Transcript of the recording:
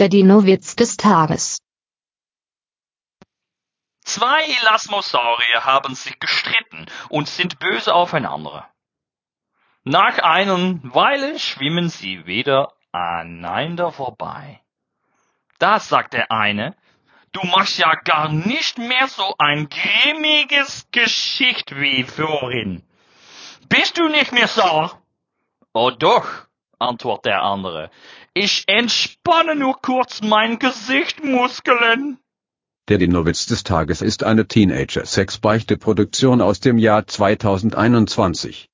Der Dino-Witz des Tages. Zwei Elasmosaurier haben sich gestritten und sind böse aufeinander. Nach einer Weile schwimmen sie wieder aneinander vorbei. Da sagt der eine, du machst ja gar nicht mehr so ein grimmiges Geschicht wie vorhin. Bist du nicht mehr sauer? Oh doch, antwortet der andere. Ich entspanne nur kurz mein Gesichtmuskeln. Der Dinowitz des Tages ist eine Teenager-Sex-Beichte-Produktion aus dem Jahr 2021.